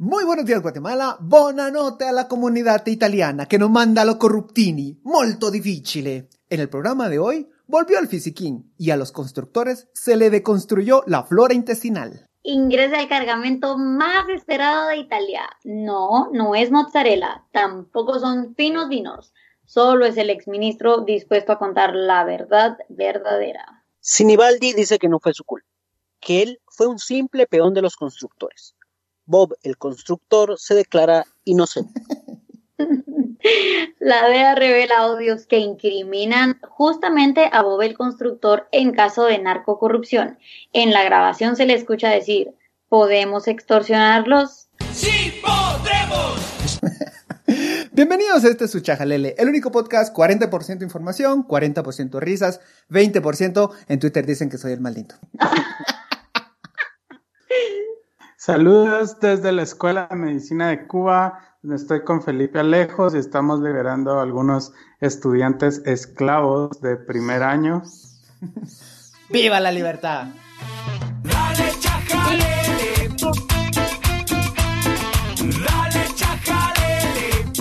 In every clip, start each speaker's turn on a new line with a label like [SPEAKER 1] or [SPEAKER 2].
[SPEAKER 1] Muy buenos días Guatemala, buonanotte a la comunidad italiana que nos manda lo corruptini, molto difficile. En el programa de hoy volvió el fisiquín y a los constructores se le deconstruyó la flora intestinal.
[SPEAKER 2] Ingresa el cargamento más esperado de Italia. No, no es mozzarella, tampoco son finos vinos. Solo es el exministro dispuesto a contar la verdad verdadera.
[SPEAKER 3] Sinibaldi dice que no fue su culpa, que él fue un simple peón de los constructores. Bob, el constructor, se declara inocente.
[SPEAKER 2] La DEA revela audios que incriminan justamente a Bob el constructor en caso de narcocorrupción. En la grabación se le escucha decir, ¿podemos extorsionarlos?
[SPEAKER 4] ¡Sí podremos!
[SPEAKER 1] Bienvenidos a este su Chajalele, el único podcast 40% información, 40% risas, 20% en Twitter dicen que soy el maldito.
[SPEAKER 5] Saludos desde la Escuela de Medicina de Cuba, donde estoy con Felipe Alejos y estamos liberando a algunos estudiantes esclavos de primer año.
[SPEAKER 1] ¡Viva la libertad!
[SPEAKER 4] Dale chajalele. Dale chajalele.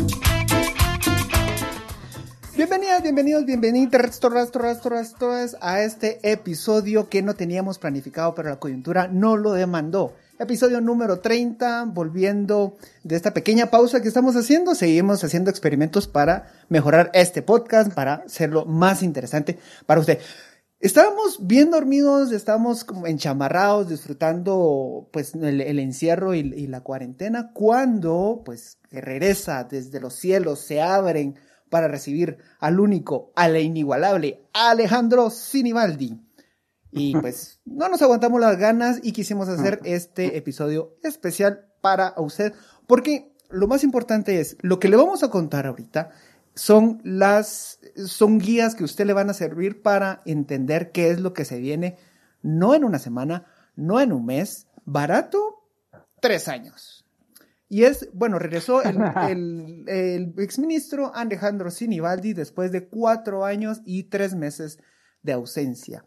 [SPEAKER 1] Bienvenidas, bienvenidos, bienvenidos rastro, rastro, rastro, rastro, a este episodio que no teníamos planificado, pero la coyuntura no lo demandó. Episodio número 30, volviendo de esta pequeña pausa que estamos haciendo, seguimos haciendo experimentos para mejorar este podcast, para hacerlo más interesante para usted. Estábamos bien dormidos, estábamos como enchamarrados, disfrutando pues el, encierro y, y la cuarentena, cuando pues regresa desde los cielos, se abren para recibir al único, al inigualable Alejandro Sinibaldi. Y pues no nos aguantamos las ganas y quisimos hacer este episodio especial para usted, porque lo más importante es, lo que le vamos a contar ahorita son las, son guías que a usted le van a servir para entender qué es lo que se viene, no en una semana, no en un mes, barato, tres años. Y es, bueno, regresó el, el, el exministro Alejandro Sinibaldi después de cuatro años y tres meses de ausencia.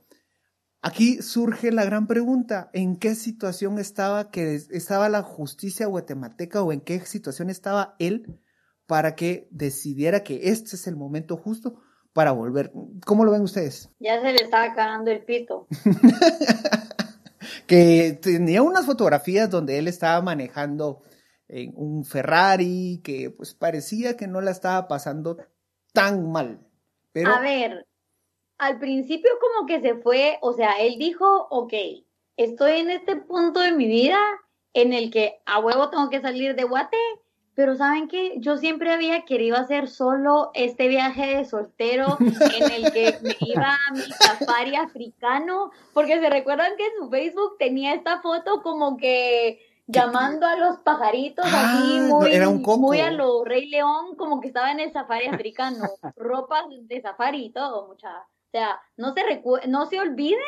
[SPEAKER 1] Aquí surge la gran pregunta, ¿en qué situación estaba que estaba la justicia guatemalteca o en qué situación estaba él para que decidiera que este es el momento justo para volver? ¿Cómo lo ven ustedes?
[SPEAKER 2] Ya se le estaba cagando el pito.
[SPEAKER 1] que tenía unas fotografías donde él estaba manejando en un Ferrari que pues parecía que no la estaba pasando tan mal. Pero
[SPEAKER 2] A ver, al principio como que se fue, o sea, él dijo, ok, estoy en este punto de mi vida en el que a huevo tengo que salir de Guate, pero ¿saben qué? Yo siempre había querido hacer solo este viaje de soltero en el que me iba a mi safari africano, porque se recuerdan que en su Facebook tenía esta foto como que llamando a los pajaritos
[SPEAKER 1] Ah,
[SPEAKER 2] así muy,
[SPEAKER 1] era un
[SPEAKER 2] muy a lo Rey León, como que estaba en el safari africano, ropas de safari y todo, mucha. O sea, no se recu- no se olviden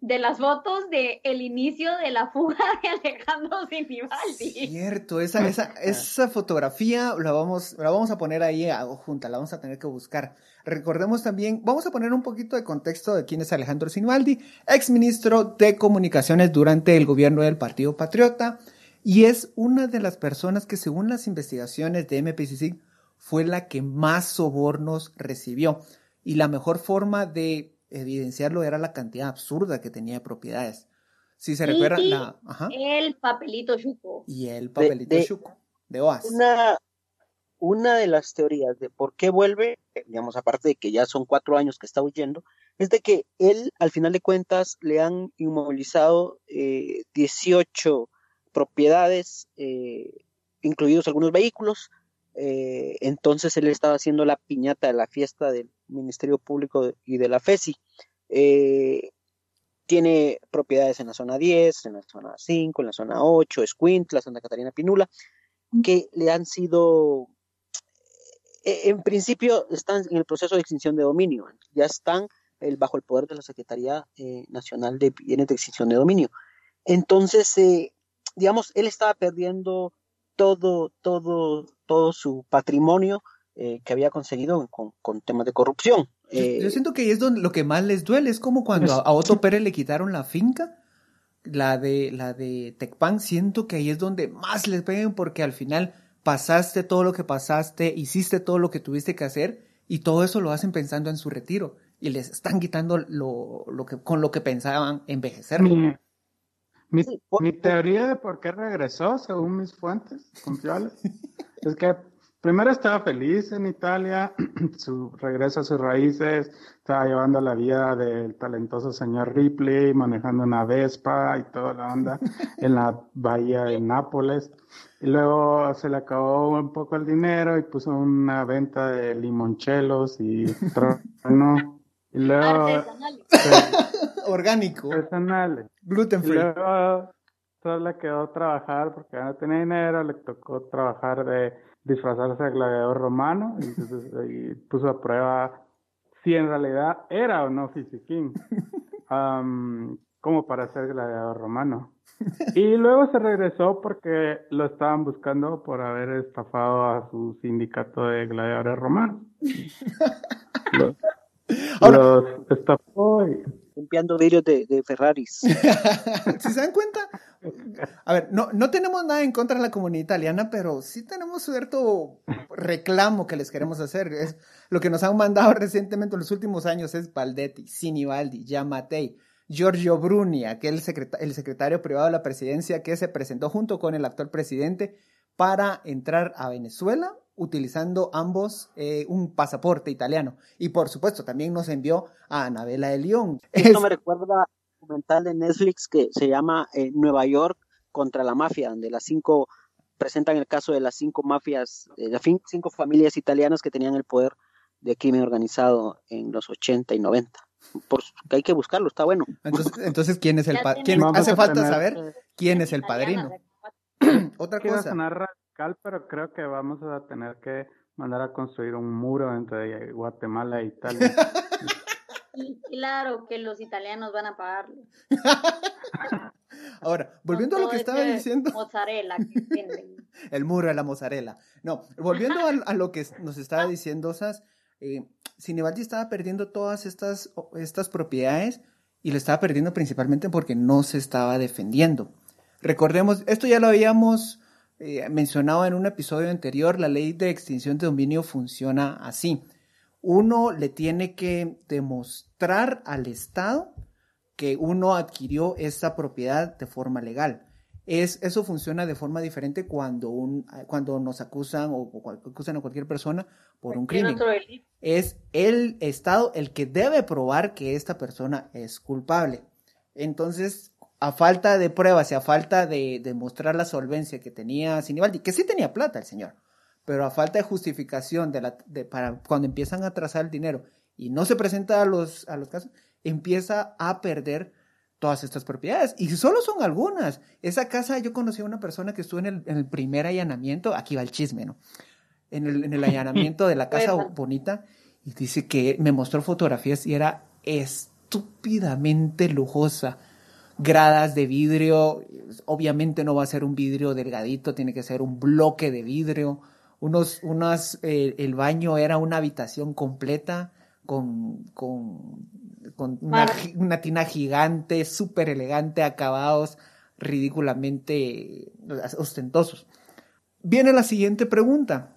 [SPEAKER 2] de las fotos de el inicio de la fuga de Alejandro Sinibaldi.
[SPEAKER 1] Cierto, esa, esa, esa fotografía la vamos, la vamos a poner ahí junta, la vamos a tener que buscar. Recordemos también, vamos a poner un poquito de contexto de quién es Alejandro Sinibaldi, exministro de Comunicaciones durante el gobierno del Partido Patriota, y es una de las personas que según las investigaciones de MPCC fue la que más sobornos recibió. Y la mejor forma de evidenciarlo era la cantidad absurda que tenía de propiedades. Si se recuerda, la... Ajá.
[SPEAKER 2] El papelito chuco.
[SPEAKER 1] Y el papelito
[SPEAKER 3] de-
[SPEAKER 1] chuco de OAS.
[SPEAKER 3] Una, una de las teorías de por qué vuelve, digamos, aparte de que ya son cuatro años que está huyendo, es de que él, al final de cuentas, le han inmovilizado eh, 18 propiedades, eh, incluidos algunos vehículos. Eh, entonces él estaba haciendo la piñata de la fiesta del Ministerio Público y de la FESI. Eh, tiene propiedades en la zona 10, en la zona 5, en la zona 8, Escuintla, Santa Catarina Pinula, que le han sido, eh, en principio están en el proceso de extinción de dominio, ya están bajo el poder de la Secretaría Nacional de Bienes de Extinción de Dominio. Entonces, eh, digamos, él estaba perdiendo todo, todo, todo su patrimonio eh, que había conseguido con, con temas de corrupción.
[SPEAKER 1] Yo,
[SPEAKER 3] Eh,
[SPEAKER 1] yo siento que ahí es donde lo que más les duele, es como cuando a, a Otto Pérez le quitaron la finca, la de, la de Tecpan, siento que ahí es donde más les peguen porque al final pasaste todo lo que pasaste, hiciste todo lo que tuviste que hacer y todo eso lo hacen pensando en su retiro y les están quitando lo, lo que, con lo que pensaban envejecer.
[SPEAKER 5] Mi, teoría de por qué regresó, según mis fuentes confiables, es que primero estaba feliz en Italia, su regreso a sus raíces, estaba llevando la vida del talentoso señor Ripley, manejando una Vespa y toda la onda en la bahía de Nápoles. Y luego se le acabó un poco el dinero y puso una venta de limonchelos y trueno. Y luego se-
[SPEAKER 1] Orgánico,
[SPEAKER 5] personales.
[SPEAKER 1] gluten
[SPEAKER 5] Y
[SPEAKER 1] free.
[SPEAKER 5] luego solo le quedó trabajar porque ya no tenía dinero, le tocó trabajar de disfrazarse de gladiador romano y, entonces, y puso a prueba si en realidad era o no fisiquín, como para ser gladiador romano. Y luego se regresó porque lo estaban buscando por haber estafado a su sindicato de gladiadores romanos.
[SPEAKER 1] Ahora-
[SPEAKER 5] los estafó y
[SPEAKER 3] limpiando vidrios de, de Ferraris.
[SPEAKER 1] ¿Si se dan cuenta? A ver, no, no tenemos nada en contra de la comunidad italiana, pero sí tenemos cierto reclamo que les queremos hacer. Es lo que nos han mandado recientemente en los últimos años es Valdetti, Sinibaldi, Giammattei, Giorgio Bruni, aquel secreta- el secretario privado de la presidencia que se presentó junto con el actual presidente para entrar a Venezuela utilizando ambos eh, un pasaporte italiano. Y por supuesto, también nos envió a Anabela de León.
[SPEAKER 3] Esto
[SPEAKER 1] Es-
[SPEAKER 3] me recuerda a un documental de Netflix que se llama eh, Nueva York contra la mafia, donde las cinco presentan el caso de las cinco mafias, de las fin- cinco familias italianas que tenían el poder de crimen organizado en los 80 y 90. Por, que hay que buscarlo, está bueno.
[SPEAKER 1] Entonces, entonces ¿quién es el
[SPEAKER 2] Ya
[SPEAKER 1] pa-
[SPEAKER 2] tenemos-
[SPEAKER 1] quién-
[SPEAKER 5] Vamos
[SPEAKER 1] Hace falta
[SPEAKER 5] tener-
[SPEAKER 1] saber quién es el padrino. Otra cosa.
[SPEAKER 5] Radical, pero creo que vamos a tener que mandar a construir un muro entre Guatemala e Italia.
[SPEAKER 2] Y claro que los italianos van a pagarlo.
[SPEAKER 1] Ahora, volviendo a lo que estaba
[SPEAKER 2] ese
[SPEAKER 1] diciendo,
[SPEAKER 2] Mozzarella que
[SPEAKER 1] el muro de la mozzarella. No, volviendo a, a lo que nos estaba diciendo Sas, eh, estaba perdiendo todas estas, estas propiedades y lo estaba perdiendo principalmente porque no se estaba defendiendo. Recordemos, esto ya lo habíamos eh, mencionado en un episodio anterior, la ley de extinción de dominio funciona así. Uno le tiene que demostrar al Estado que uno adquirió esta propiedad de forma legal. Es, eso funciona de forma diferente cuando, un, cuando nos acusan o, o acusan a cualquier persona por un crimen. Es el Estado el que debe probar que esta persona es culpable. Entonces, a falta de pruebas y a falta de demostrar la solvencia que tenía Sinibaldi, que sí tenía plata el señor, pero a falta de justificación de la, de, para cuando empiezan a trazar el dinero y no se presenta a los, a los casos, empieza a perder todas estas propiedades. Y solo son algunas. Esa casa, yo conocí a una persona que estuvo en el, en el primer allanamiento, aquí va el chisme, ¿no? En el, en el allanamiento de la casa bonita, y dice que me mostró fotografías y era estúpidamente lujosa. Gradas de vidrio, obviamente no va a ser un vidrio delgadito, tiene que ser un bloque de vidrio. Unos, unas, eh, el baño era una habitación completa con, con, con una, una tina gigante, súper elegante, acabados ridículamente ostentosos. Viene la siguiente pregunta.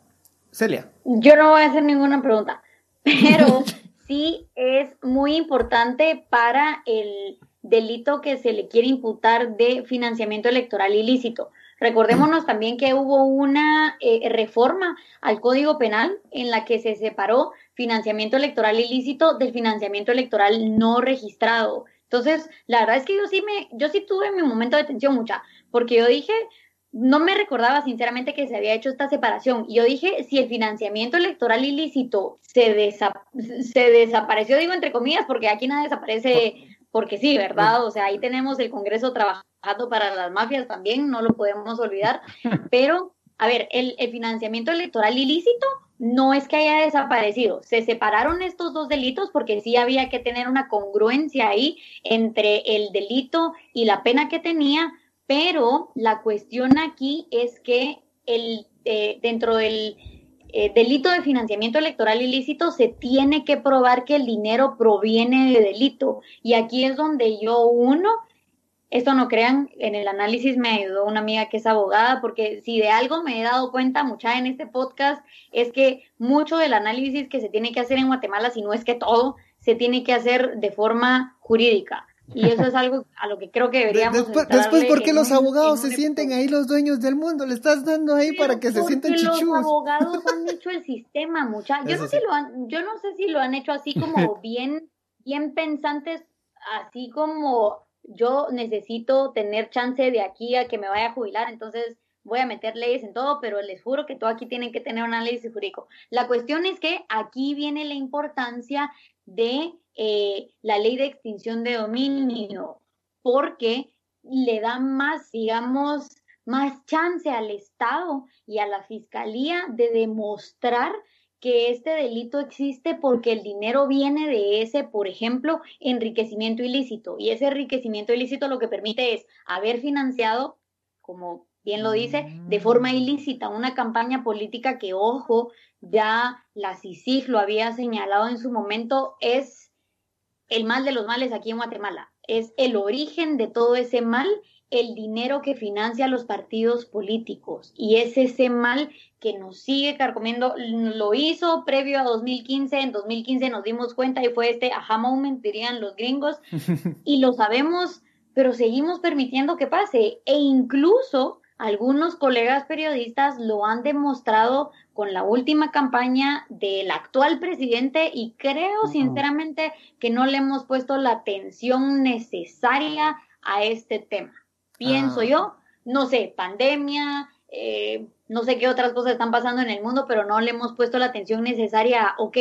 [SPEAKER 1] Celia.
[SPEAKER 2] Yo no voy a hacer ninguna pregunta, pero sí es muy importante para el delito que se le quiere imputar de financiamiento electoral ilícito. Recordémonos también que hubo una eh, reforma al Código Penal en la que se separó financiamiento electoral ilícito del financiamiento electoral no registrado. Entonces, la verdad es que yo sí me, yo sí tuve mi momento de tensión mucha, porque yo dije, no me recordaba sinceramente que se había hecho esta separación. Y yo dije, si el financiamiento electoral ilícito se, desa- se desapareció, digo entre comillas, porque aquí nada desaparece porque sí, ¿verdad? O sea, ahí tenemos el Congreso trabajando para las mafias también, no lo podemos olvidar. Pero, a ver, el, el financiamiento electoral ilícito no es que haya desaparecido. Se separaron estos dos delitos porque sí había que tener una congruencia ahí entre el delito y la pena que tenía, pero la cuestión aquí es que el, eh, dentro del eh, delito de financiamiento electoral ilícito se tiene que probar que el dinero proviene de delito. Y aquí es donde yo uno esto no crean, en el análisis me ayudó una amiga que es abogada, porque si de algo me he dado cuenta mucha en este podcast, es que mucho del análisis que se tiene que hacer en Guatemala, si no es que todo, se tiene que hacer de forma jurídica. Y eso es algo a lo que creo que deberíamos.
[SPEAKER 1] Después, después ¿por qué los abogados se sienten ahí los dueños del mundo? Le estás dando ahí para que se sientan chichus.
[SPEAKER 2] Los abogados han hecho el sistema, muchachos. Yo, no sé si lo han, yo no sé si lo han hecho así como bien, bien pensantes, así como yo necesito tener chance de aquí a que me vaya a jubilar, entonces voy a meter leyes en todo, pero les juro que todo aquí tienen que tener un análisis jurídico. La cuestión es que aquí viene la importancia de eh, la ley de extinción de dominio, porque le da más, digamos, más chance al Estado y a la Fiscalía de demostrar que este delito existe porque el dinero viene de ese, por ejemplo, enriquecimiento ilícito. Y ese enriquecimiento ilícito lo que permite es haber financiado, como bien lo dice, de forma mm. ilícita una campaña política que, ojo, ya la CICIG lo había señalado en su momento, es el mal de los males aquí en Guatemala. Es el origen de todo ese mal el dinero que financia los partidos políticos y es ese mal que nos sigue carcomiendo. Lo hizo previo a 2015, en 2015 nos dimos cuenta y fue este aha moment, dirían los gringos, y lo sabemos, pero seguimos permitiendo que pase e incluso algunos colegas periodistas lo han demostrado con la última campaña del actual presidente y creo sinceramente que no le hemos puesto la atención necesaria a este tema pienso ah. yo, no sé, pandemia, eh, no sé qué otras cosas están pasando en el mundo, pero no le hemos puesto la atención necesaria a, ok,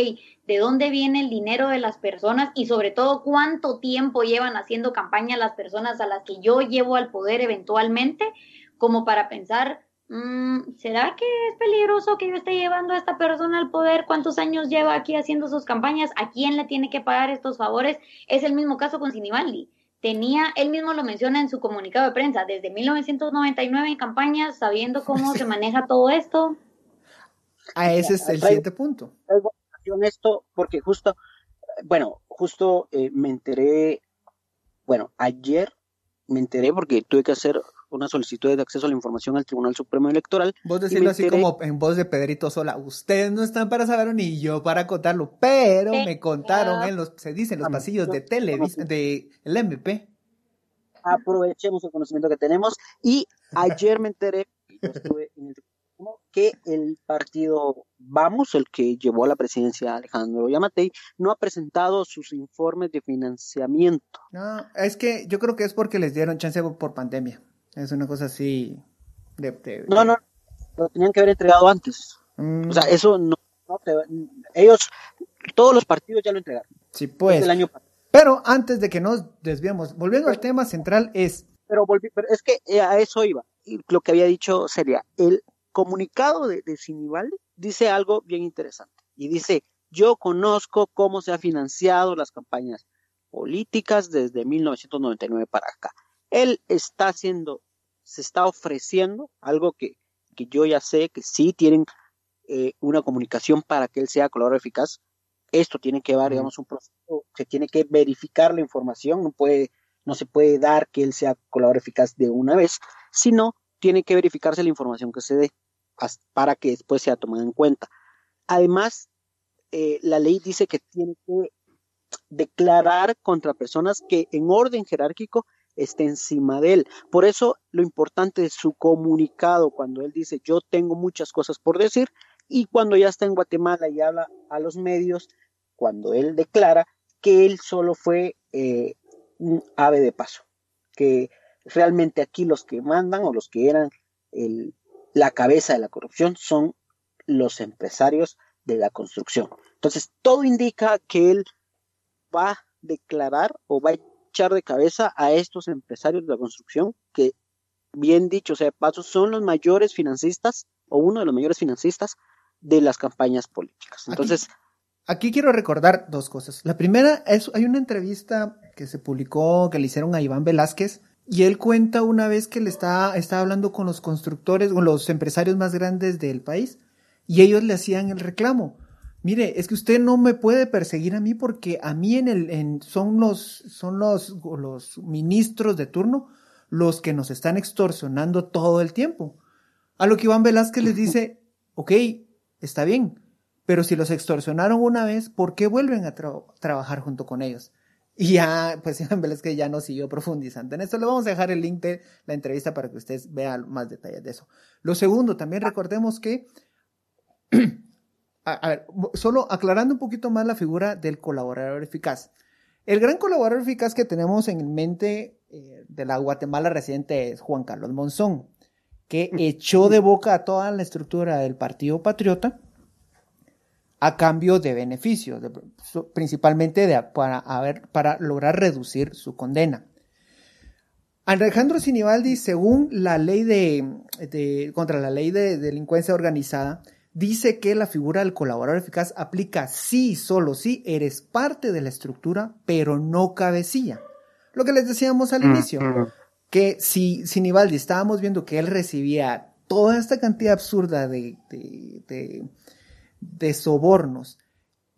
[SPEAKER 2] ¿de dónde viene el dinero de las personas? Y sobre todo, ¿cuánto tiempo llevan haciendo campaña las personas a las que yo llevo al poder eventualmente? Como para pensar, mm, ¿será que es peligroso que yo esté llevando a esta persona al poder? ¿Cuántos años lleva aquí haciendo sus campañas? ¿A quién le tiene que pagar estos favores? Es el mismo caso con Sinibaldi tenía, él mismo lo menciona en su comunicado de prensa, desde 1999 en campañas, sabiendo cómo se maneja todo esto.
[SPEAKER 1] A ese es el siguiente punto.
[SPEAKER 3] Esto porque justo, bueno, justo eh, me enteré, bueno, ayer me enteré porque tuve que hacer una solicitud de acceso a la información al Tribunal Supremo Electoral.
[SPEAKER 1] Vos decirlo así como en voz de Pedrito Sola, ustedes no están para saberlo ni yo para contarlo, pero me contaron en los, se dice en los pasillos de televisión, de el MP.
[SPEAKER 3] Aprovechemos el conocimiento que tenemos y ayer me enteré, que el partido Vamos, el que llevó a la presidencia Alejandro Yamatei, no ha presentado sus informes de financiamiento.
[SPEAKER 1] No, es que yo creo que es porque les dieron chance por pandemia. Es una cosa así de...
[SPEAKER 3] No, no, lo tenían que haber entregado antes. O sea, mm. eso no, ellos, todos los partidos ya lo entregaron.
[SPEAKER 1] Sí, pues. El año Pero antes de que nos desviemos, volviendo al tema central es...
[SPEAKER 3] Pero, volví, pero es que eh, a eso iba. Y lo que había dicho sería, el comunicado de, de dice algo bien interesante. Y dice, yo conozco cómo se han financiado las campañas políticas desde 1999 para acá. Él está haciendo se está ofreciendo algo que, yo ya sé que sí tienen eh, una comunicación para que él sea colaborador eficaz. Esto tiene que dar, digamos, un proceso, se tiene que verificar la información, no puede, no se puede dar que él sea colaborador eficaz de una vez, sino tiene que verificarse la información que se dé para que después sea tomada en cuenta. Además, eh, la ley dice que tiene que declarar contra personas que en orden jerárquico esté encima de él. Por eso lo importante es su comunicado cuando él dice yo tengo muchas cosas por decir y cuando ya está en Guatemala y habla a los medios, cuando él declara que él solo fue eh, un ave de paso, que realmente aquí los que mandan o los que eran el, la cabeza de la corrupción son los empresarios de la construcción. Entonces, todo indica que él va a declarar o va a de cabeza a estos empresarios de la construcción que, bien dicho sea de paso, son los mayores financistas o uno de los mayores financistas de las campañas políticas. Entonces...
[SPEAKER 1] Aquí, quiero recordar dos cosas. La primera es, hay una entrevista que se publicó, que le hicieron a Iván Velázquez, y él cuenta una vez que le está, está hablando con los constructores, con los empresarios más grandes del país, y ellos le hacían el reclamo mire, es que usted no me puede perseguir a mí porque a mí en el, en, son los, son los, los ministros de turno los que nos están extorsionando todo el tiempo. A lo que Iván Velázquez les dice, ok, está bien, pero si los extorsionaron una vez, ¿por qué vuelven a tra- trabajar junto con ellos? Y ya, pues Iván Velázquez ya no siguió profundizando en esto. Le vamos a dejar el link de la entrevista para que ustedes vean más detalles de eso. Lo segundo, también recordemos que, a, a ver, solo aclarando un poquito más la figura del colaborador eficaz. El gran colaborador eficaz que tenemos en mente eh, de la Guatemala reciente es Juan Carlos Monzón, que echó de boca a toda la estructura del Partido Patriota a cambio de beneficios, de- principalmente de- para, a ver, para lograr reducir su condena. Alejandro Sinibaldi, según la ley de, de- contra la ley de delincuencia organizada, dice que la figura del colaborador eficaz aplica sí, solo si eres parte de la estructura, pero no cabecilla. Lo que les decíamos al inicio,
[SPEAKER 5] Ujú.
[SPEAKER 1] que si Sinibaldi estábamos viendo que él recibía toda esta cantidad absurda de, de, de- de sobornos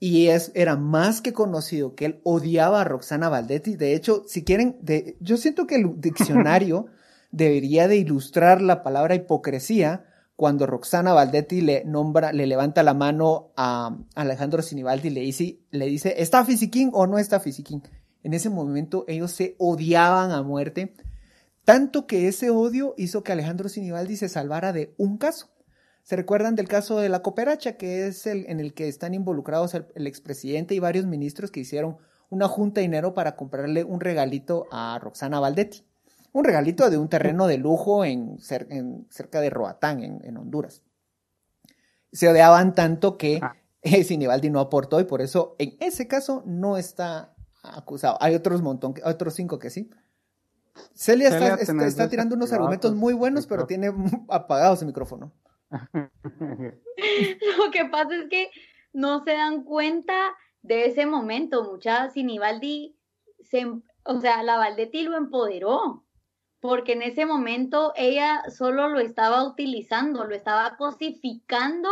[SPEAKER 1] y es, era más que conocido que él odiaba a Roxana Valdetti. De hecho, si quieren, de, yo siento que el diccionario debería de ilustrar la palabra hipocresía cuando Roxana Valdetti le nombra, le levanta la mano a Alejandro Sinibaldi y le dice, le dice, ¿está fisiquín o no está fisiquín? En ese momento ellos se odiaban a muerte, tanto que ese odio hizo que Alejandro Sinibaldi se salvara de un caso. ¿Se recuerdan del caso de la cooperacha, que es el en el que están involucrados el, el expresidente y varios ministros que hicieron una junta de dinero para comprarle un regalito a Roxana Valdetti? Un regalito de un terreno de lujo en, cer- en- cerca de Roatán, en, en Honduras. Se odiaban tanto que
[SPEAKER 5] Ah.
[SPEAKER 1] eh, Sinibaldi no aportó y por eso en ese caso no está acusado. Hay otros montón, que- otros cinco que sí. Celia,
[SPEAKER 5] Celia,
[SPEAKER 1] está, está- tirando unos argumentos muy buenos, pero tiene apagado su micrófono.
[SPEAKER 2] Lo que pasa es que no se dan cuenta de ese momento. Mucha Sinibaldi, se, o sea, la Valdetti lo empoderó, porque en ese momento ella solo lo estaba utilizando, lo estaba cosificando,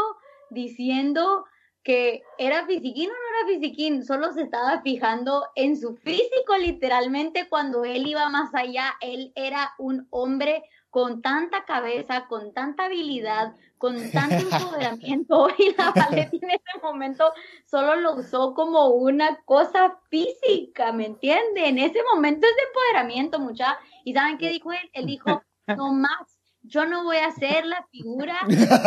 [SPEAKER 2] diciendo que era fisiquín o no era fisiquín, solo se estaba fijando en su físico literalmente cuando él iba más allá, él era un hombre con tanta cabeza, con tanta habilidad, con tanto empoderamiento y la Valetti en ese momento solo lo usó como una cosa física, ¿me entiende? En ese momento es de empoderamiento, mucha. ¿Y saben qué dijo él? Él dijo, no más, yo no voy a ser la figura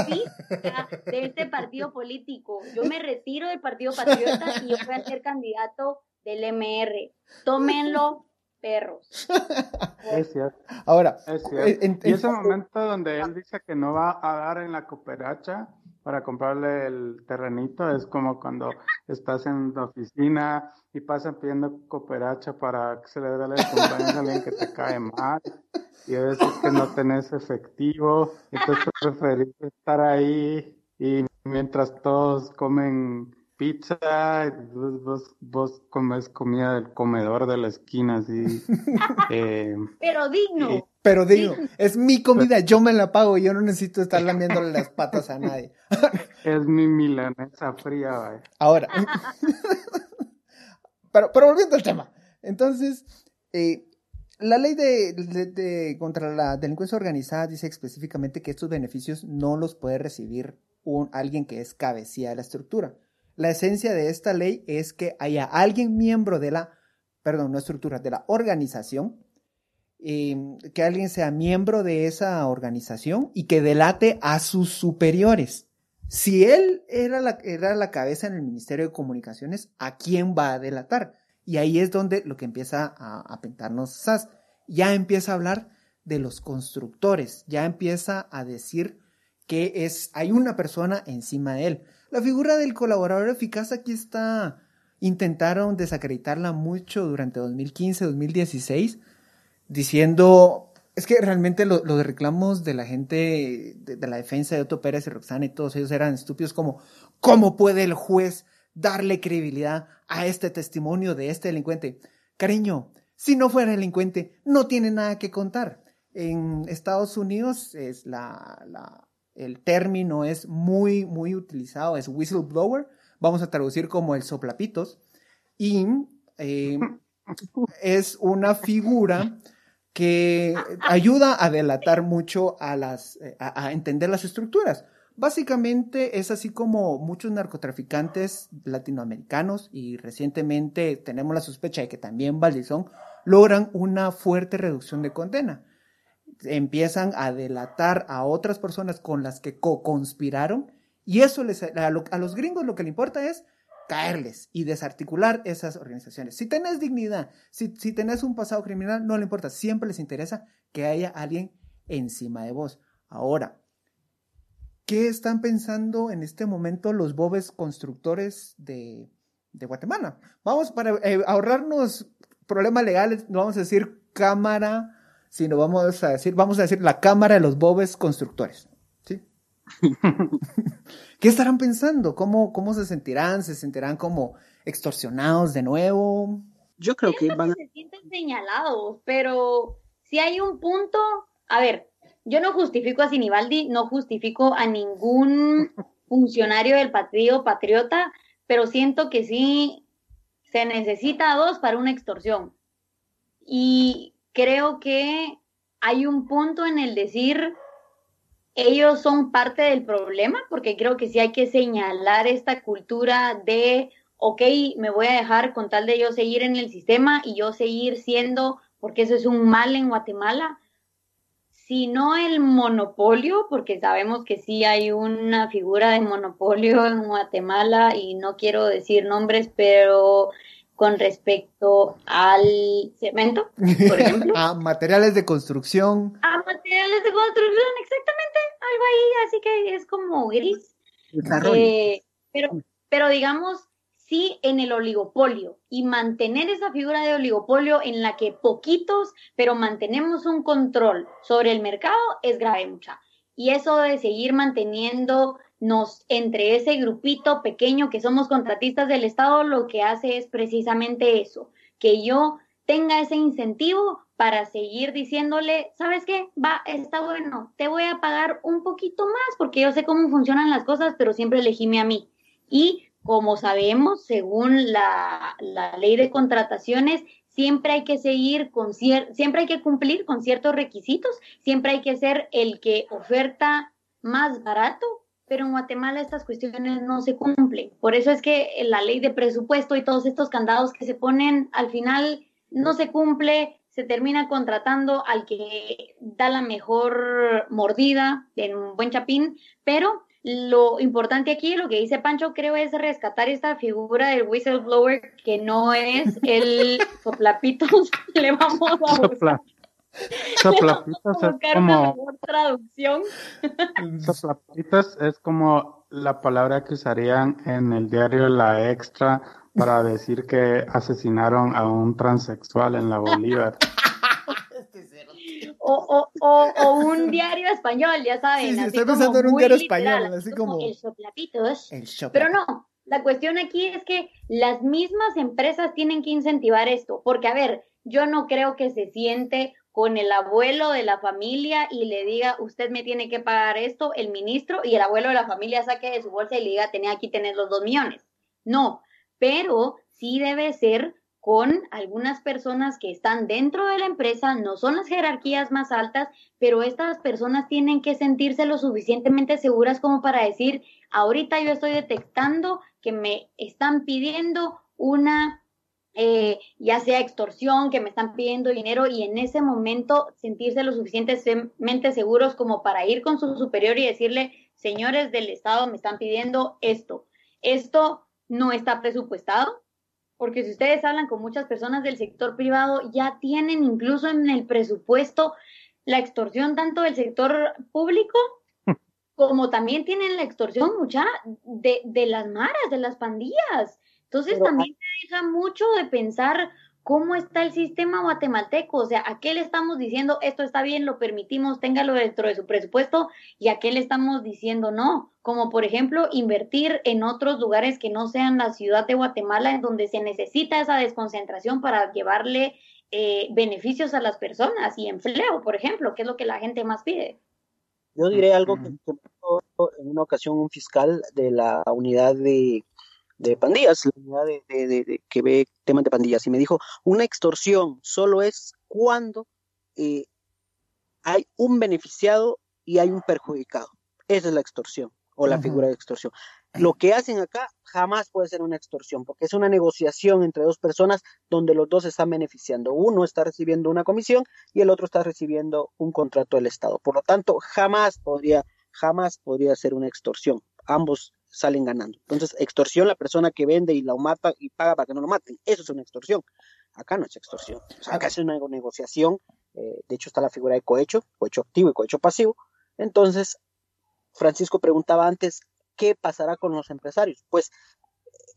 [SPEAKER 2] física de este partido político. Yo me retiro del Partido Patriota y yo voy a ser candidato del MR. Tómenlo, perros.
[SPEAKER 5] Es cierto,
[SPEAKER 1] Ahora,
[SPEAKER 5] es cierto.
[SPEAKER 1] en-
[SPEAKER 5] Y ese momento donde él dice que no va a dar en la cooperacha para comprarle el terrenito es como cuando estás en la oficina y pasan pidiendo cooperacha para que se le dé el cumpleaños a alguien que te cae mal y a veces que no tenés efectivo, entonces preferís estar ahí y mientras todos comen pizza, vos, vos, vos comes comida del comedor de la esquina, así. eh,
[SPEAKER 2] Pero digno.
[SPEAKER 1] Pero digo, es mi comida, yo me la pago y yo no necesito estar lamiéndole las patas a nadie.
[SPEAKER 5] es mi milanesa fría, vaya.
[SPEAKER 1] Ahora, pero, pero volviendo al tema. Entonces, eh, la ley de, de- de- contra la delincuencia organizada dice específicamente que estos beneficios no los puede recibir un, alguien que es cabecilla de la estructura. La esencia de esta ley es que haya alguien miembro de la, perdón, no estructura, de la organización, que alguien sea miembro de esa organización y que delate a sus superiores. Si él era la, era la cabeza en el Ministerio de Comunicaciones, ¿a quién va a delatar? Y ahí es donde lo que empieza a, a pintarnos SAS. Ya empieza a hablar de los constructores, ya empieza a decir que es, hay una persona encima de él. La figura del colaborador eficaz aquí está, intentaron desacreditarla mucho durante 2015, 2016, diciendo, es que realmente lo- los reclamos de la gente de, de la defensa de Otto Pérez y Roxana y todos ellos eran estúpidos como, ¿cómo puede el juez darle credibilidad a este testimonio de este delincuente? Cariño, si no fuera delincuente, no tiene nada que contar. En Estados Unidos es la, la- el término es muy, muy utilizado, es whistleblower, vamos a traducir como el soplapitos, y eh, es una figura que ayuda a delatar mucho a las, eh, a, entender las estructuras. Básicamente es así como muchos narcotraficantes latinoamericanos y recientemente tenemos la sospecha de que también Valdizón logran una fuerte reducción de condena. Empiezan a delatar a otras personas con las que co-conspiraron y eso les, a, a los gringos lo que le importa es caerles y desarticular esas organizaciones. Si tenés dignidad, si, si tenés un pasado criminal, no le importa, siempre les interesa que haya alguien encima de vos. Ahora, ¿qué están pensando en este momento los bobes constructores de, Guatemala? Vamos, para eh, ahorrarnos problemas legales, no vamos a decir cámara, sino vamos a decir, vamos a decir la cámara de los bobes constructores. ¿Qué estarán pensando? ¿Cómo, ¿Cómo se sentirán? ¿Se sentirán como extorsionados de nuevo?
[SPEAKER 3] Yo creo que van a...
[SPEAKER 2] se sienten señalados, pero si hay un punto, a ver, yo no justifico a Sinibaldi, no justifico a ningún funcionario del partido patriota, pero siento que sí se necesita a dos para una extorsión. Y creo que hay un punto en el decir ellos son parte del problema, porque creo que sí hay que señalar esta cultura de ok, me voy a dejar con tal de yo seguir en el sistema y yo seguir siendo, porque eso es un mal en Guatemala, sino el monopolio, porque sabemos que sí hay una figura de monopolio en Guatemala y no quiero decir nombres, pero con respecto al cemento, por ejemplo.
[SPEAKER 1] a materiales de construcción.
[SPEAKER 2] A materiales de construcción, exactamente, algo ahí, así que es como gris. Eh, pero, pero digamos, sí en el oligopolio y mantener esa figura de oligopolio en la que poquitos, pero mantenemos un control sobre el mercado es grave mucha. Y eso de seguir manteniéndonos entre ese grupito pequeño que somos contratistas del Estado, lo que hace es precisamente eso, que yo tenga ese incentivo para seguir diciéndole, ¿sabes qué? Va, está bueno, te voy a pagar un poquito más porque yo sé cómo funcionan las cosas, pero siempre elegime a mí. Y como sabemos, según la, la ley de contrataciones, siempre hay que seguir con siempre hay que cumplir con ciertos requisitos, siempre hay que ser el que oferta más barato, pero en Guatemala estas cuestiones no se cumplen. Por eso es que la ley de presupuesto y todos estos candados que se ponen al final no se cumple, se termina contratando al que da la mejor mordida en un buen chapín, pero lo importante aquí, lo que dice Pancho, creo es rescatar esta figura del whistleblower que no es el soplapitos. Le vamos a buscar,
[SPEAKER 5] Sopla. Soplapitas
[SPEAKER 2] a
[SPEAKER 5] es como
[SPEAKER 2] traducción.
[SPEAKER 5] soplapitas es como la palabra que usarían en el diario La Extra para decir que asesinaron a un transexual en la Bolívar.
[SPEAKER 2] O, o, o, o un diario español, ya saben.
[SPEAKER 1] Sí, sí,
[SPEAKER 2] así
[SPEAKER 1] estoy
[SPEAKER 2] como
[SPEAKER 1] pensando en un
[SPEAKER 2] muy
[SPEAKER 1] diario
[SPEAKER 2] literal,
[SPEAKER 1] español, así como-
[SPEAKER 2] El soplapitos.
[SPEAKER 1] El.
[SPEAKER 2] Pero no, la cuestión aquí es que las mismas empresas tienen que incentivar esto, porque a ver, yo no creo que se siente con el abuelo de la familia y le diga, usted me tiene que pagar esto, el ministro, y el abuelo de la familia saque de su bolsa y le diga, tenía aquí tener los dos millones. No, pero sí debe ser con algunas personas que están dentro de la empresa, no son las jerarquías más altas, pero estas personas tienen que sentirse lo suficientemente seguras como para decir, ahorita yo estoy detectando que me están pidiendo una, eh, ya sea extorsión, que me están pidiendo dinero y en ese momento sentirse lo suficientemente seguros como para ir con su superior y decirle, señores del Estado, me están pidiendo esto. Esto no está presupuestado, porque si ustedes hablan con muchas personas del sector privado, ya tienen incluso en el presupuesto la extorsión tanto del sector público como también tienen la extorsión mucha de, de las maras, de las pandillas. Entonces
[SPEAKER 3] Pero
[SPEAKER 2] también me deja mucho de pensar cómo está el sistema guatemalteco, o sea, a qué le estamos diciendo esto está bien, lo permitimos, téngalo dentro de su presupuesto, y a qué le estamos diciendo no, como por ejemplo invertir en otros lugares que no sean la ciudad de Guatemala, en donde se necesita esa desconcentración para llevarle eh, beneficios a las personas y empleo, por ejemplo, que es lo que la gente más pide.
[SPEAKER 3] Yo diré algo que, en una ocasión un fiscal de la unidad de de pandillas, la unidad de, de- que ve temas de pandillas, y me dijo, una extorsión solo es cuando eh, hay un beneficiado y hay un perjudicado. Esa es la extorsión o la figura de extorsión. Lo que hacen acá jamás puede ser una extorsión, porque es una negociación entre dos personas donde los dos se están beneficiando. Uno está recibiendo una comisión y el otro está recibiendo un contrato del Estado. Por lo tanto, jamás podría, jamás podría ser una extorsión. Ambos salen ganando. Entonces, extorsión la persona que vende y la mata y paga para que no lo maten. Eso es una extorsión. Acá no es extorsión. O sea, acá es una negociación. eh, de hecho, está la figura de cohecho, cohecho activo y cohecho pasivo. Entonces, Francisco preguntaba antes, ¿qué pasará con los empresarios? Pues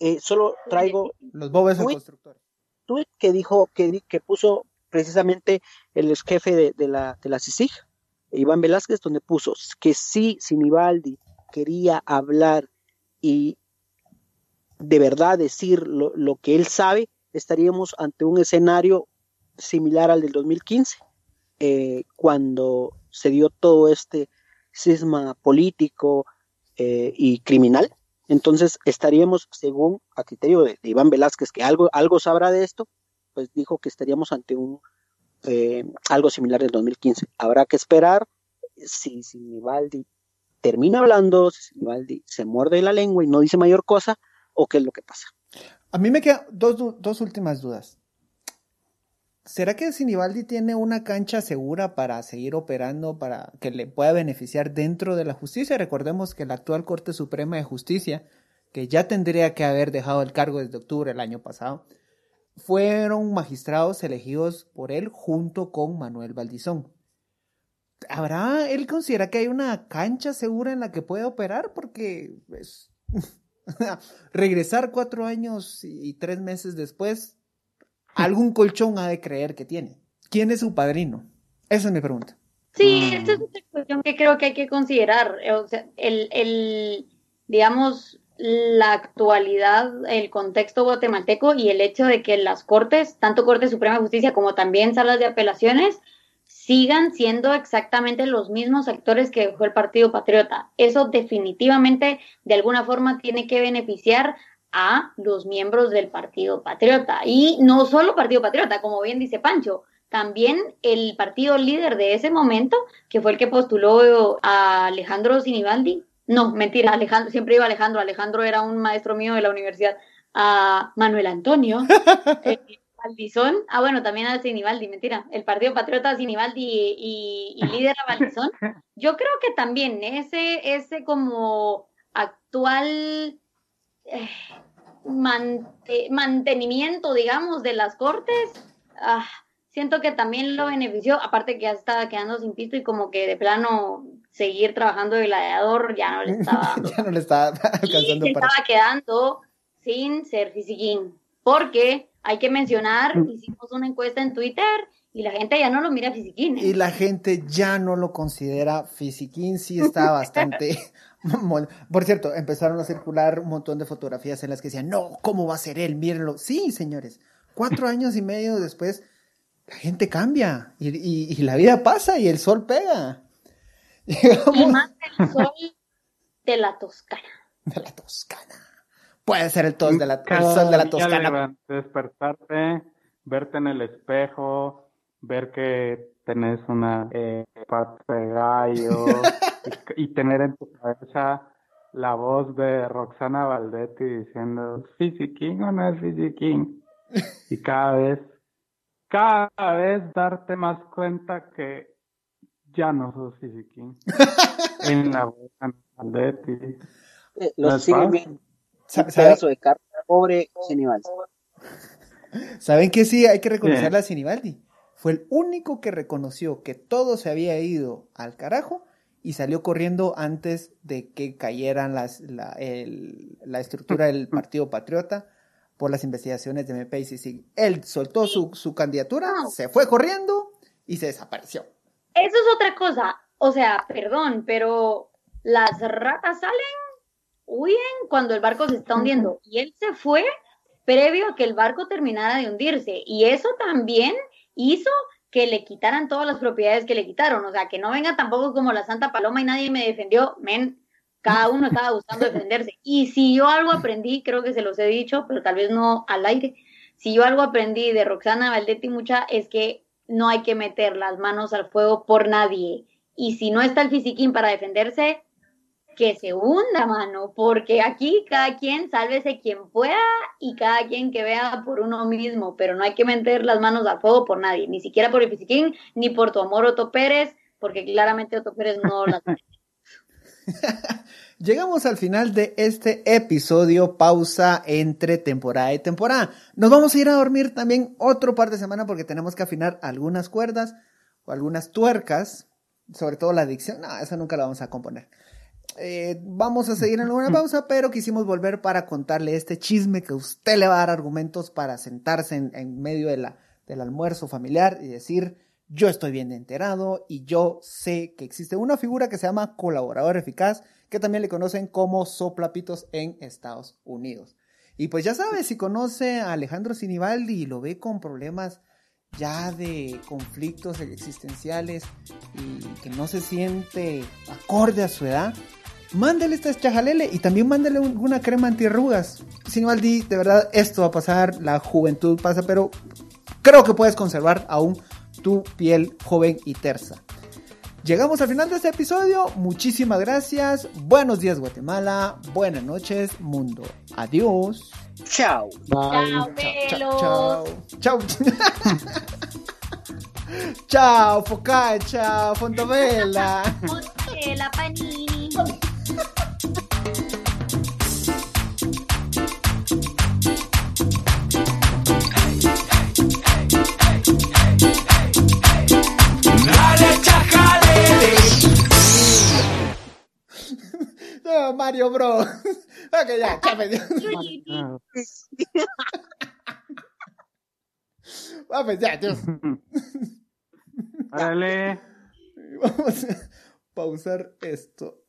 [SPEAKER 3] eh, solo traigo
[SPEAKER 1] Los bobes son
[SPEAKER 3] Uy.
[SPEAKER 1] constructores.
[SPEAKER 3] tweet que dijo, que, que puso precisamente el ex jefe de, de la, de la CICIG, Iván Velázquez, donde puso que si Sinibaldi quería hablar y de verdad decir lo, lo que él sabe, estaríamos ante un escenario similar al del 2015, eh, cuando se dio todo este cisma político eh, y criminal. Entonces estaríamos, según a criterio de, Iván Velázquez, que algo, algo sabrá de esto, pues dijo que estaríamos ante un eh, algo similar del 2015. Habrá que esperar si Sinibaldi termina hablando, se muerde la lengua y no dice mayor cosa, o qué es lo que pasa.
[SPEAKER 1] A mí me quedan dos, dos últimas dudas. ¿Será que Sinibaldi tiene una cancha segura para seguir operando, para que le pueda beneficiar dentro de la justicia? Recordemos que la actual Corte Suprema de Justicia, que ya tendría que haber dejado el cargo desde octubre del año pasado, fueron magistrados elegidos por él junto con Manuel Valdizón. ¿Habrá, él considera que hay una cancha segura en la que puede operar? Porque pues, regresar cuatro años y tres meses después, algún colchón ha de creer que tiene. ¿Quién es su padrino? Esa es mi pregunta.
[SPEAKER 2] Sí,
[SPEAKER 5] Mm.
[SPEAKER 2] esta es otra cuestión que creo que hay que considerar. O sea, el, el, digamos, la actualidad, el contexto guatemalteco y el hecho de que las cortes, tanto Corte Suprema de Justicia como también salas de apelaciones, sigan siendo exactamente los mismos actores que dejó el Partido Patriota. Eso definitivamente, de alguna forma, tiene que beneficiar a los miembros del Partido Patriota. Y no solo Partido Patriota, como bien dice Pancho, también el partido líder de ese momento, que fue el que postuló a Alejandro Sinibaldi. No, mentira, Alejandro, siempre iba Alejandro. Alejandro era un maestro mío de la universidad. A Manuel Antonio. eh, Valdizón, ah bueno, también a Sinibaldi, mentira, el Partido Patriota Sinibaldi y, y, y líder a Valdizón. Yo creo que también ese, ese como actual eh, mante- mantenimiento, digamos, de las cortes, ah, siento que también lo benefició, aparte que ya estaba quedando sin pisto y como que de plano seguir trabajando de gladiador ya no le estaba
[SPEAKER 1] ya no le está
[SPEAKER 2] y
[SPEAKER 1] alcanzando
[SPEAKER 2] se
[SPEAKER 1] para...
[SPEAKER 2] estaba quedando sin ser fisiquín. Porque hay que mencionar, hicimos una encuesta en Twitter y la gente ya no lo mira fisiquín.
[SPEAKER 1] Y la gente ya no lo considera fisiquín, sí está bastante... Por cierto, empezaron a circular un montón de fotografías en las que decían, no, ¿cómo va a ser él? Mírenlo. Sí, señores, cuatro años y medio después, la gente cambia y, y- y la vida pasa y el sol pega.
[SPEAKER 2] Y más el sol de la Toscana.
[SPEAKER 1] de la Toscana. Puede ser el, tos de la, el sol de la Toscana.
[SPEAKER 5] despertarte, verte en el espejo, ver que tenés una eh, pata de gallo y, y tener en tu cabeza la voz de Roxana Valdetti diciendo ¿Fisiquín o no es fisiquín? Y cada vez, cada vez darte más cuenta que ya no sos fisiquín. en la voz de Roxana Valdetti.
[SPEAKER 3] Eh,
[SPEAKER 5] No
[SPEAKER 3] lo
[SPEAKER 5] es
[SPEAKER 3] siguen
[SPEAKER 5] fácil.
[SPEAKER 3] viendo
[SPEAKER 1] Sa-
[SPEAKER 3] un
[SPEAKER 1] ¿saben-
[SPEAKER 3] pedazo de carne, pobre Sinibaldi.
[SPEAKER 1] ¿Saben qué sí? Hay que reconocerle
[SPEAKER 5] Bien.
[SPEAKER 1] a Sinibaldi. Fue el único que reconoció que todo se había ido al carajo y salió corriendo antes de que cayeran las, la, el- la estructura del Partido Patriota por las investigaciones de MP y CICIG. Él soltó su, su candidatura, se fue corriendo y se desapareció.
[SPEAKER 2] Eso es otra cosa. O sea, perdón, pero las ratas salen, huyen cuando el barco se está hundiendo. Y él se fue previo a que el barco terminara de hundirse. Y eso también hizo que le quitaran todas las propiedades que le quitaron. O sea, que no venga tampoco como la Santa Paloma y nadie me defendió. Men, cada uno estaba buscando defenderse. Y si yo algo aprendí, creo que se los he dicho, pero tal vez no al aire, si yo algo aprendí de Roxana Valdetti mucha es que no hay que meter las manos al fuego por nadie. Y si no está el fisiquín para defenderse, que se hunda, mano, porque aquí cada quien sálvese quien pueda y cada quien que vea por uno mismo, pero no hay que meter las manos al fuego por nadie, ni siquiera por el fisiquín, ni por tu amor Otto Pérez, porque claramente Otto Pérez no las
[SPEAKER 1] Llegamos al final de este episodio, pausa entre temporada y temporada. Nos vamos a ir a dormir también otro par de semanas porque tenemos que afinar algunas cuerdas o algunas tuercas, sobre todo la adicción. No, esa nunca la vamos a componer. Eh, vamos a seguir en una pausa, pero quisimos volver para contarle este chisme que usted le va a dar argumentos para sentarse en, en medio de la, del almuerzo familiar y decir, yo estoy bien enterado y yo sé que existe una figura que se llama colaborador eficaz, que también le conocen como soplapitos en Estados Unidos. Y pues ya sabe, si conoce a Alejandro Sinibaldi y lo ve con problemas ya de conflictos existenciales y que no se siente acorde a su edad, mándele esta chajalele y también mándele una crema antirrugas. Sinibaldi, de verdad, esto va a pasar, la juventud pasa, pero creo que puedes conservar aún tu piel joven y tersa. Llegamos al final de este episodio. Muchísimas gracias. Buenos días Guatemala. Buenas noches mundo. Adiós.
[SPEAKER 3] Chao.
[SPEAKER 2] Chao,
[SPEAKER 1] Chao. Chao. Chao. Chao, Focaccia, Fontavela.
[SPEAKER 2] La panini.
[SPEAKER 4] Chajalele.
[SPEAKER 1] No, Mario Bro. Ok, ya, ya.
[SPEAKER 5] Ah,
[SPEAKER 1] Ah, pues Dios. Vamos a pausar esto.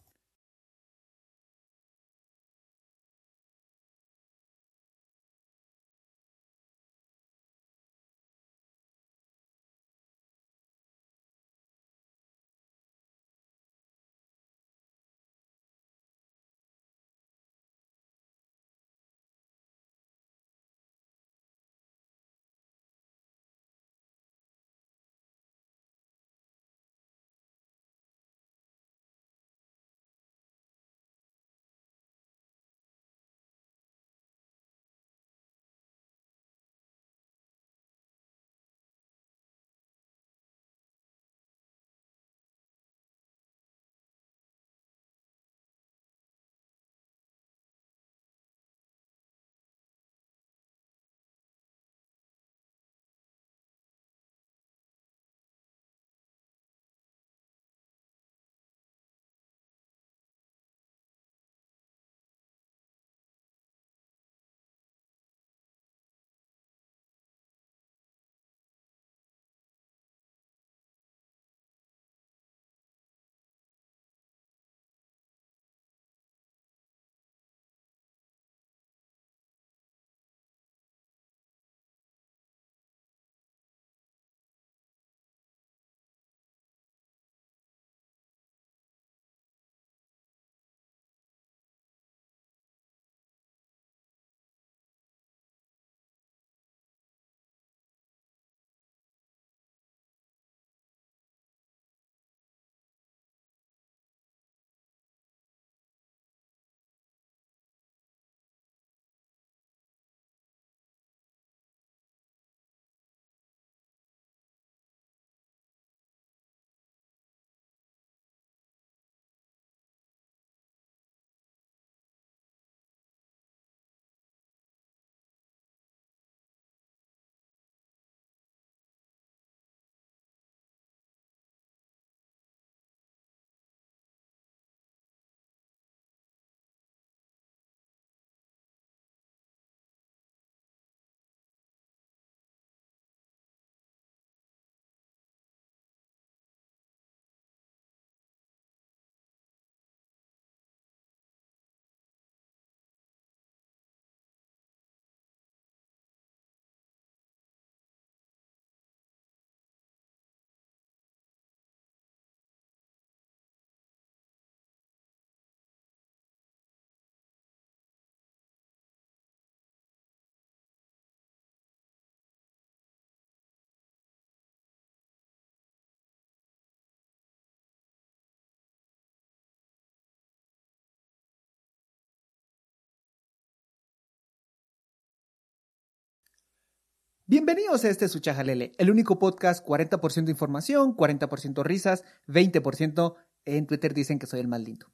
[SPEAKER 1] Bienvenidos a este Suchajalele, el único podcast 40% información, 40% risas, 20% en Twitter dicen que soy el más lindo.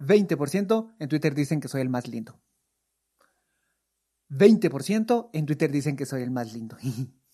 [SPEAKER 1] 20% en Twitter dicen que soy el más lindo. 20% en Twitter dicen que soy el más lindo.